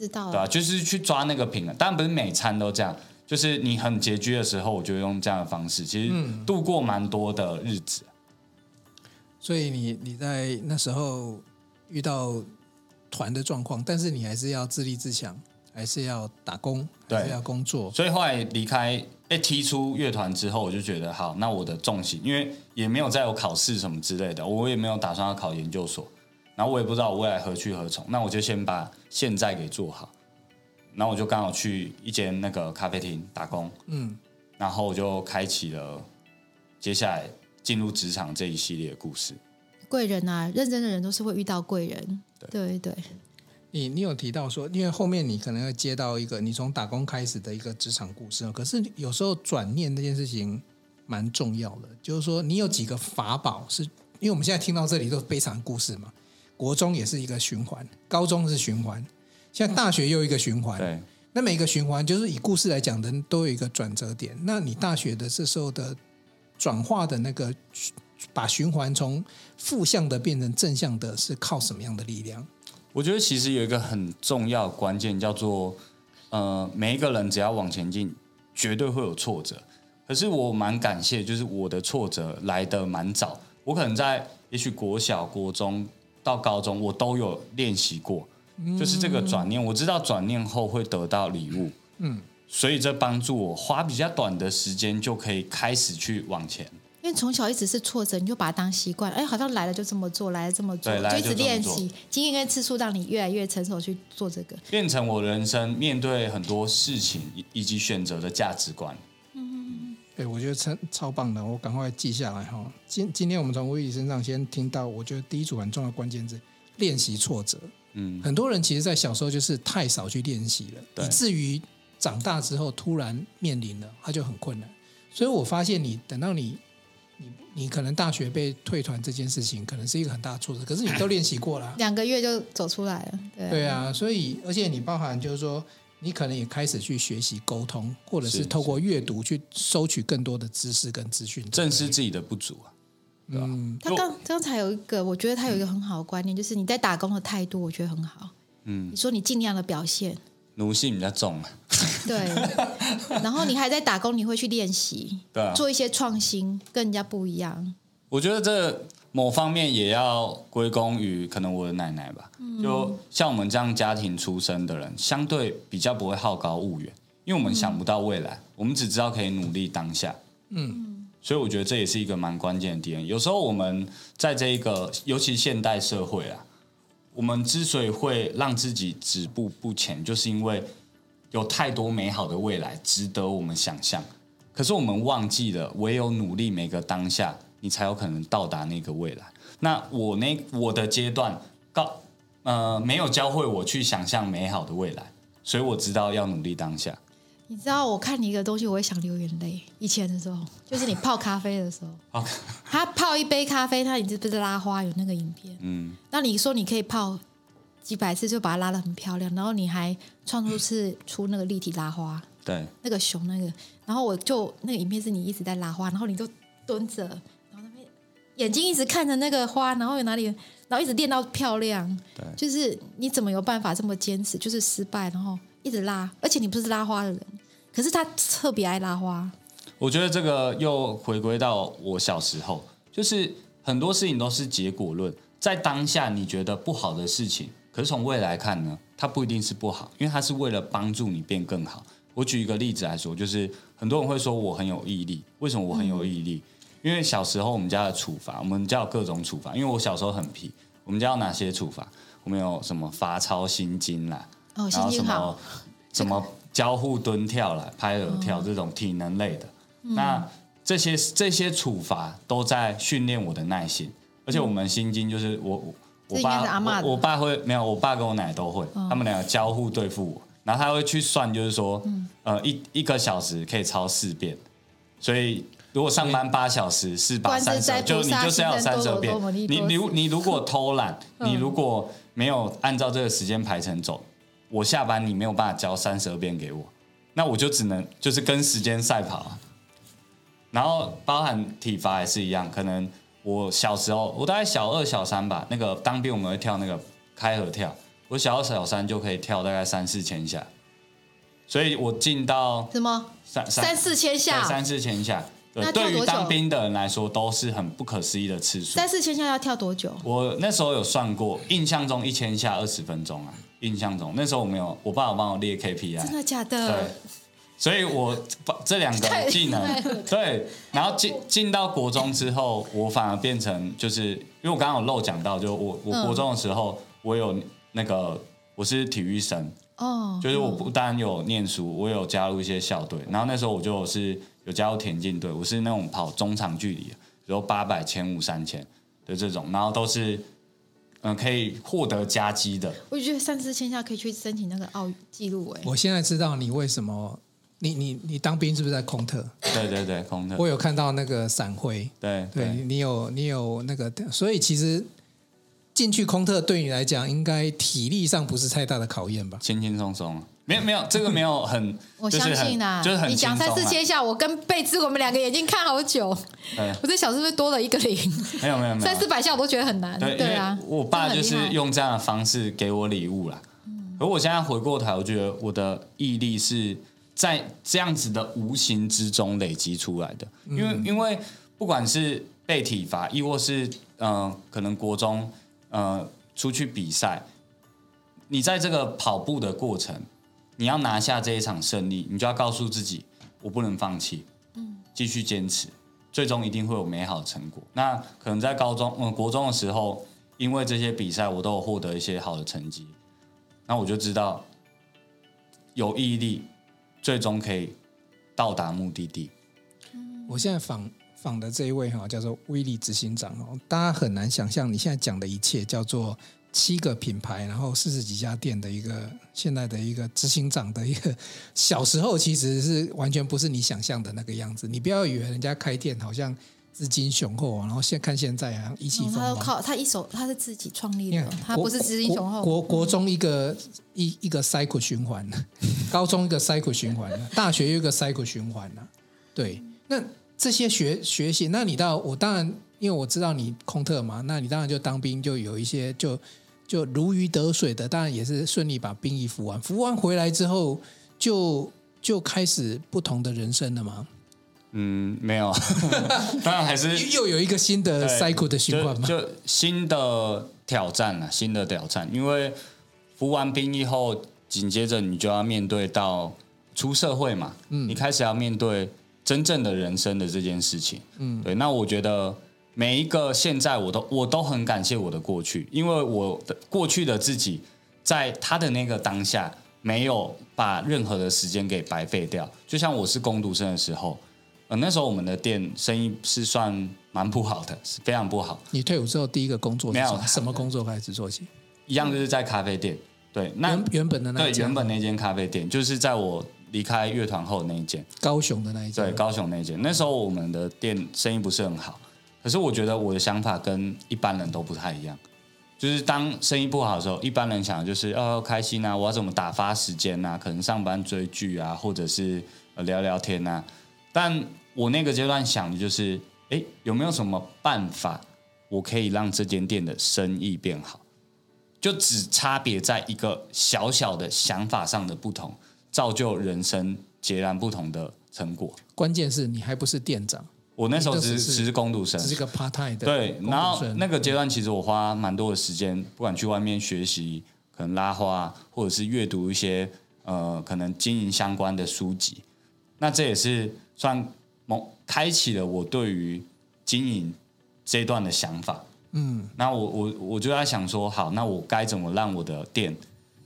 知道了，对啊，就是去抓那个平衡，当然不是每餐都这样，就是你很拮据的时候，我就用这样的方式，其实度过蛮多的日子。嗯、所以你你在那时候遇到团的状况，但是你还是要自立自强，还是要打工，还是要工作。所以后来离开，被，踢出乐团之后，我就觉得好，那我的重心，因为也没有再有考试什么之类的，我也没有打算要考研究所。然后我也不知道我未来何去何从，那我就先把现在给做好。然后我就刚好去一间那个咖啡厅打工，嗯，然后我就开启了接下来进入职场这一系列的故事。贵人啊，认真的人都是会遇到贵人。对对对，你你有提到说，因为后面你可能会接到一个你从打工开始的一个职场故事，可是有时候转念这件事情蛮重要的，就是说你有几个法宝，是因为我们现在听到这里都是悲惨故事嘛。国中也是一个循环，高中是循环，现在大学又一个循环。对，那每个循环就是以故事来讲的，都有一个转折点。那你大学的这时候的转化的那个，把循环从负向的变成正向的，是靠什么样的力量？我觉得其实有一个很重要的关键，叫做呃，每一个人只要往前进，绝对会有挫折。可是我蛮感谢，就是我的挫折来得蛮早，我可能在也许国小、国中。到高中，我都有练习过，就是这个转念，我知道转念后会得到礼物，嗯，所以这帮助我花比较短的时间就可以开始去往前。因为从小一直是挫折，你就把它当习惯，哎，好像来了就这么做，来了这么做，就一直练习，经验跟次数让你越来越成熟去做这个，变成我人生面对很多事情以及选择的价值观。对，我觉得超超棒的，我赶快记下来哈。今今天我们从威宇身上先听到，我觉得第一组很重要的关键字：练习挫折。嗯，很多人其实，在小时候就是太少去练习了，以至于长大之后突然面临了，他就很困难。所以我发现你，等到你你你可能大学被退团这件事情，可能是一个很大的挫折，可是你都练习过了，两个月就走出来了。对啊，对啊，所以而且你包含就是说。你可能也开始去学习沟通，或者是透过阅读去收取更多的知识跟资讯，正视自己的不足啊。嗯，他刚刚才有一个，我觉得他有一个很好的观念，就是你在打工的态度，我觉得很好。嗯，你说你尽量的表现，奴性比较重啊。[laughs] 对，然后你还在打工，你会去练习，对啊，做一些创新，跟人家不一样。我觉得这。某方面也要归功于可能我的奶奶吧，就像我们这样家庭出身的人，相对比较不会好高骛远，因为我们想不到未来，我们只知道可以努力当下。嗯，所以我觉得这也是一个蛮关键的点。有时候我们在这一个，尤其现代社会啊，我们之所以会让自己止步不前，就是因为有太多美好的未来值得我们想象，可是我们忘记了，唯有努力每个当下。你才有可能到达那个未来。那我那我的阶段，告呃没有教会我去想象美好的未来，所以我知道要努力当下。你知道，我看你一个东西，我也想流眼泪。以前的时候，就是你泡咖啡的时候，他泡一杯咖啡，他你是不是拉花？有那个影片。嗯。那你说你可以泡几百次，就把它拉的很漂亮，然后你还创作是出那个立体拉花。对。那个熊那个，然后我就那个影片是你一直在拉花，然后你就蹲着。眼睛一直看着那个花，然后有哪里，然后一直练到漂亮。对，就是你怎么有办法这么坚持？就是失败，然后一直拉，而且你不是拉花的人，可是他特别爱拉花。我觉得这个又回归到我小时候，就是很多事情都是结果论，在当下你觉得不好的事情，可是从未来看呢，它不一定是不好，因为它是为了帮助你变更好。我举一个例子来说，就是很多人会说我很有毅力，为什么我很有毅力？嗯、因为小时候我们家的处罚，我们家有各种处罚，因为我小时候很皮，我们家有哪些处罚？我们有什么罚抄心经啦，然后什么什么交互蹲跳啦，拍耳跳这种体能类的。嗯、那这些这些处罚都在训练我的耐心，而且我们心经就是我我爸我，我爸会没有，我爸跟我奶都会，哦、他们两个交互对付我，然后他会去算，就是说，嗯、呃，一一个小时可以抄四遍，所以如果上班八小时，是把三十，就你就是要三十遍。你你你如果偷懒，[laughs] 你如果没有按照这个时间排程走，我下班你没有办法交三十二遍给我，那我就只能就是跟时间赛跑。然后包含体罚也是一样，可能我小时候，我大概小二、小三吧，那个当兵我们会跳那个开合跳，我小二、小三就可以跳大概三四千下，所以我进到什么三三四千下，三四千下，对，对于当兵的人来说都是很不可思议的次数。三四千下要跳多久？我那时候有算过，印象中一千下二十分钟啊，印象中那时候我没有，我爸有帮我列 KPI，真的假的？对。所以，我把这两个技能 [laughs] 对，然后进进到国中之后，我反而变成就是，因为我刚刚有漏讲到，就我我国中的时候，我有那个我是体育生哦，就是我不单有念书，我有加入一些校队，然后那时候我就是有加入田径队，我是那种跑中长距离，比如八百、千五、三千的这种，然后都是嗯可以获得加绩的。我觉得三四千下可以去申请那个奥纪录哎。我现在知道你为什么。你你你当兵是不是在空特？对对对，空特。我有看到那个闪辉。对对，对，你有你有那个，所以其实进去空特对你来讲，应该体力上不是太大的考验吧？轻轻松松，没有没有，这个没有很，[laughs] 我相信啊，就是很你讲三四千下，我跟贝兹我们两个眼睛看好久。我在想是不是多了一个零？没有没有没有，三四百下我都觉得很难。对，对啊，我爸就是用这样的方式给我礼物啦。而我现在回过头，我觉得我的毅力是。在这样子的无形之中累积出来的，因为因为不管是被体罚，亦或是嗯、呃，可能国中呃出去比赛，你在这个跑步的过程，你要拿下这一场胜利，你就要告诉自己，我不能放弃，嗯，继续坚持，最终一定会有美好的成果。那可能在高中嗯、国中的时候，因为这些比赛，我都有获得一些好的成绩，那我就知道有毅力。最终可以到达目的地。我现在访访的这一位哈，叫做威利执行长哦，大家很难想象你现在讲的一切叫做七个品牌，然后四十几家店的一个现在的一个执行长的一个小时候，其实是完全不是你想象的那个样子。你不要以为人家开店好像。资金雄厚啊，然后现看现在啊，意气风发。他靠他一手，他是自己创立的，他不是资金雄厚。国国中一个一一个 cycle 循环，高中一个 cycle 循环，大学又一个 cycle 循环了。对，那这些学学习，那你到我当然，因为我知道你空特嘛，那你当然就当兵，就有一些就就如鱼得水的，当然也是顺利把兵役服完，服完回来之后，就就开始不同的人生了嘛。嗯，没有，[laughs] 当然还是又有一个新的 cycle 的循环嘛，就新的挑战了，新的挑战。因为服完兵役后，紧接着你就要面对到出社会嘛，嗯，你开始要面对真正的人生的这件事情，嗯，对。那我觉得每一个现在，我都我都很感谢我的过去，因为我的过去的自己，在他的那个当下，没有把任何的时间给白费掉。就像我是工读生的时候。呃那时候我们的店生意是算蛮不好的，是非常不好。你退伍之后第一个工作？没有什么工作开始做起？一样就是在咖啡店。对，那原原本的那对原本那间咖啡店，就是在我离开乐团后那一间，高雄的那一间。对，高雄那一间。那时候我们的店生意不是很好，可是我觉得我的想法跟一般人都不太一样。就是当生意不好的时候，一般人想的就是哦开心啊，我要怎么打发时间啊？可能上班追剧啊，或者是聊聊天啊。但我那个阶段想的就是，哎，有没有什么办法我可以让这间店的生意变好？就只差别在一个小小的想法上的不同，造就人生截然不同的成果。关键是你还不是店长，我那时候只是只是工读生，只是个 part time 的。对，然后那个阶段其实我花蛮多的时间，不管去外面学习，可能拉花，或者是阅读一些呃可能经营相关的书籍。那这也是算某开启了我对于经营这一段的想法。嗯，那我我我就在想说，好，那我该怎么让我的店，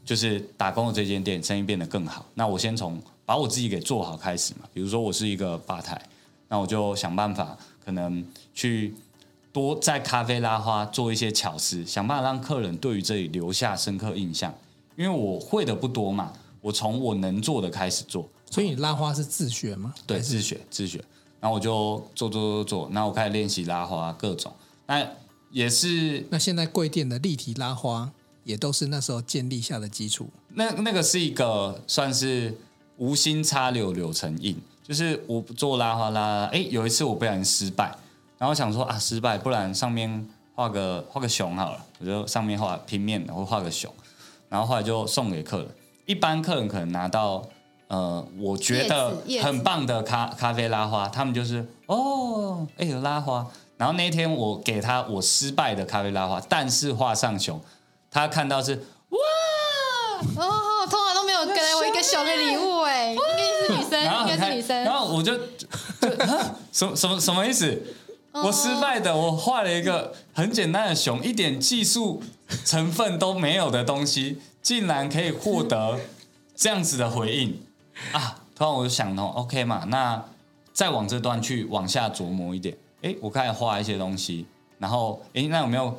就是打工的这间店生意变得更好？那我先从把我自己给做好开始嘛。比如说我是一个吧台，那我就想办法，可能去多在咖啡拉花做一些巧思，想办法让客人对于这里留下深刻印象。因为我会的不多嘛，我从我能做的开始做。所以你拉花是自学吗？对，自学自学。然后我就做做做做，然后我开始练习拉花各种。那也是，那现在贵店的立体拉花也都是那时候建立下的基础。那那个是一个算是无心插柳柳成荫，就是我做拉花拉，哎，有一次我不小心失败，然后想说啊失败，不然上面画个画个熊好了，我就上面画平面，然后画个熊，然后后来就送给客人。一般客人可能拿到呃，我觉得很棒的咖咖啡拉花，他们就是哦，哎有拉花。然后那天我给他我失败的咖啡拉花，但是画上熊，他看到是哇哦，通常都没有给我一个熊的礼物哎，应该是女生，应该是女生。然后我就就 [laughs] 什么什么什么意思？我失败的，我画了一个很简单的熊，一点技术成分都没有的东西，竟然可以获得这样子的回应啊！突然我就想通，OK 嘛，那再往这段去往下琢磨一点。哎，我开始画一些东西，然后哎，那有没有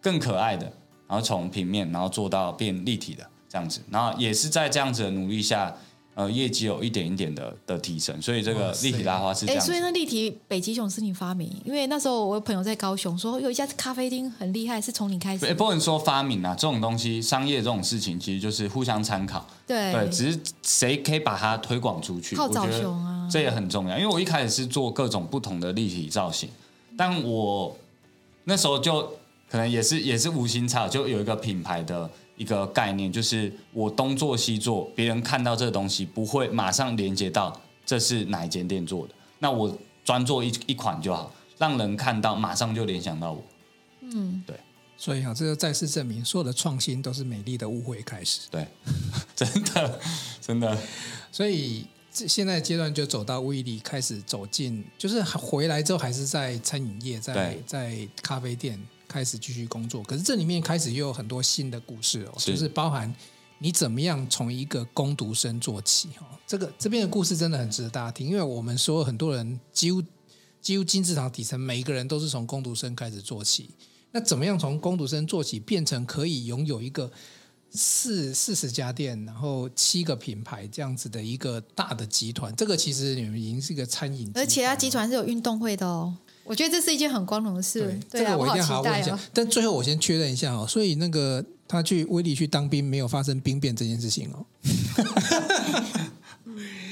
更可爱的？然后从平面，然后做到变立体的这样子，然后也是在这样子的努力下，呃，业绩有一点一点的的提升。所以这个立体拉花是这样。哎，所以那立体北极熊是你发明？因为那时候我有朋友在高雄说有一家咖啡厅很厉害，是从你开始。哎，不能说发明啊，这种东西，商业这种事情其实就是互相参考。对对，只是谁可以把它推广出去。靠找熊啊。这也很重要，因为我一开始是做各种不同的立体造型，但我那时候就可能也是也是无心插，就有一个品牌的一个概念，就是我东做西做，别人看到这个东西不会马上连接到这是哪一间店做的，那我专做一一款就好，让人看到马上就联想到我。嗯，对，所以啊，这就再次证明，所有的创新都是美丽的误会开始。对，[laughs] 真的真的，所以。现在阶段就走到威力开始走进，就是回来之后还是在餐饮业，在在咖啡店开始继续工作。可是这里面开始又有很多新的故事哦，是就是包含你怎么样从一个工读生做起哦。这个这边的故事真的很值得大家听，因为我们说很多人几乎几乎金字塔底层每一个人都是从工读生开始做起。那怎么样从工读生做起变成可以拥有一个？四四十家店，然后七个品牌这样子的一个大的集团，这个其实你们已经是一个餐饮，而且它集团是有运动会的哦。我觉得这是一件很光荣的事。对，对啊，这个我一定要好好问一下。但最后我先确认一下哦，所以那个他去威利去当兵，没有发生兵变这件事情哦。[laughs]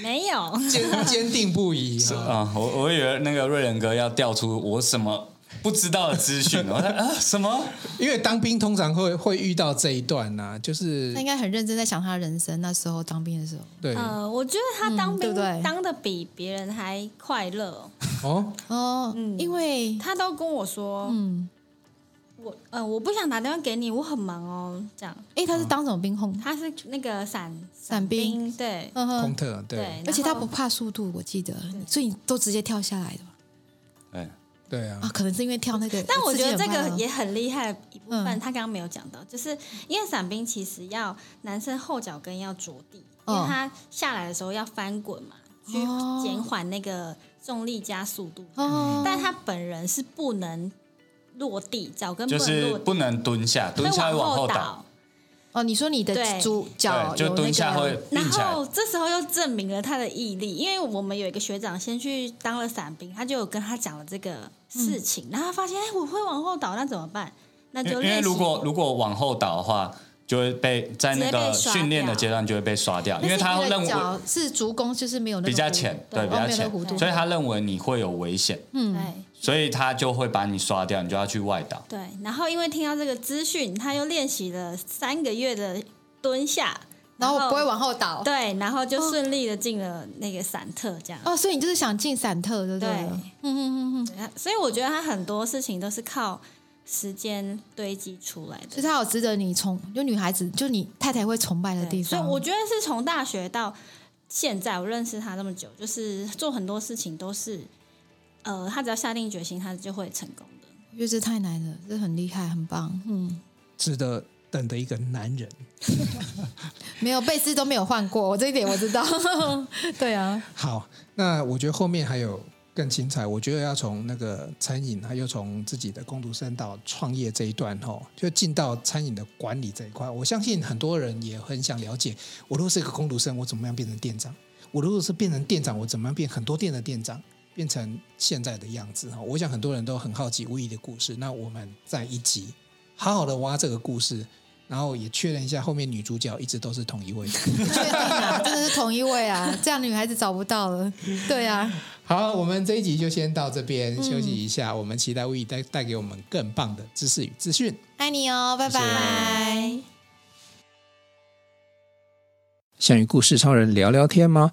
没有，坚坚定不移啊！我我以为那个瑞仁哥要调出我什么。不知道的资讯，我说啊什么？因为当兵通常会会遇到这一段呐、啊，就是他应该很认真在想他人生。那时候当兵的时候，对，呃，我觉得他当兵、嗯、当的比别人还快乐。哦？哦，嗯，因为他都跟我说，嗯，我呃我不想打电话给你，我很忙哦，这样。哎，他是当什么兵控？他是那个伞伞兵，对，空特，对，对，而且他不怕速度，我记得，所以你都直接跳下来的。对。啊，啊，可能是因为跳那个，但我觉得这个也很厉害的一部分。嗯、他刚刚没有讲到，就是因为伞兵其实要男生后脚跟要着地，哦、因为他下来的时候要翻滚嘛，去减缓那个重力加速度。哦、但他本人是不能落地，脚跟不能落地，就是不能蹲下，蹲下会往后倒。哦，你说你的足脚就蹲下会，然后这时候又证明了他的毅力，因为我们有一个学长先去当了伞兵，他就有跟他讲了这个事情，嗯、然后他发现哎，我会往后倒，那怎么办？那就因为如果如果往后倒的话，就会被在那个训练的阶段就会被刷掉，因为他认为是足弓就是没有那个比较浅，对，比较浅，所以他认为你会有危险。嗯，所以他就会把你刷掉，你就要去外岛。对，然后因为听到这个资讯，他又练习了三个月的蹲下，然后不会往后倒。对，然后就顺利的进了那个散特，这样。哦，所以你就是想进散特，对不对？对，嗯嗯嗯，所以我觉得他很多事情都是靠时间堆积出来的，所以他有值得你崇，就女孩子，就你太太会崇拜的地方。所以我觉得是从大学到现在，我认识他这么久，就是做很多事情都是。呃，他只要下定决心，他就会成功的。我觉得这太难了，这很厉害，很棒，嗯，值得等的一个男人。[laughs] 没有贝斯都没有换过，我这一点我知道。[laughs] 对啊。好，那我觉得后面还有更精彩。我觉得要从那个餐饮，还有从自己的工读生到创业这一段，哦，就进到餐饮的管理这一块。我相信很多人也很想了解，我如果是一个工读生，我怎么样变成店长？我如果是变成店长，我怎么样变很多店的店长？变成现在的样子哈，我想很多人都很好奇 Willy 的故事。那我们在一集好好的挖这个故事，然后也确认一下后面女主角一直都是同一位。确定啊，真的是同一位啊，[laughs] 这样女孩子找不到了。对啊，好，我们这一集就先到这边休息一下。嗯、我们期待 Willy 带带给我们更棒的知识与资讯。爱你哦，拜拜。谢谢。想与故事超人聊聊天吗？